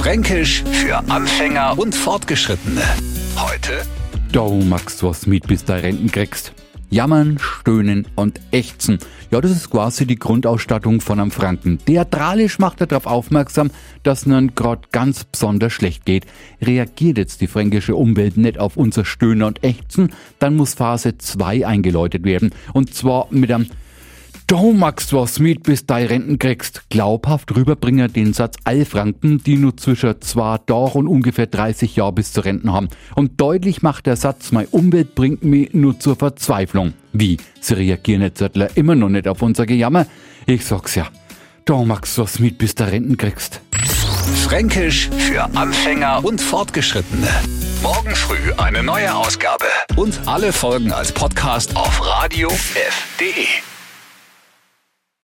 Fränkisch für Anfänger und Fortgeschrittene. Heute Du magst was mit, bis du Renten kriegst. Jammern, stöhnen und ächzen. Ja, das ist quasi die Grundausstattung von einem Franken. Theatralisch macht er darauf aufmerksam, dass nun grad ganz besonders schlecht geht. Reagiert jetzt die fränkische Umwelt nicht auf unser Stöhnen und Ächzen, dann muss Phase 2 eingeläutet werden. Und zwar mit einem Du magst was mit, bis du Renten kriegst. Glaubhaft rüberbringen den Satz all Franken, die nur zwischen zwei Jahren und ungefähr 30 Jahren bis zur Renten haben. Und deutlich macht der Satz, meine Umwelt bringt mich nur zur Verzweiflung. Wie? Sie reagieren jetzt immer noch nicht auf unser Gejammer? Ich sag's ja. Du magst was mit, bis du Renten kriegst. Fränkisch für Anfänger und Fortgeschrittene. Morgen früh eine neue Ausgabe. Und alle Folgen als Podcast auf radiof.de.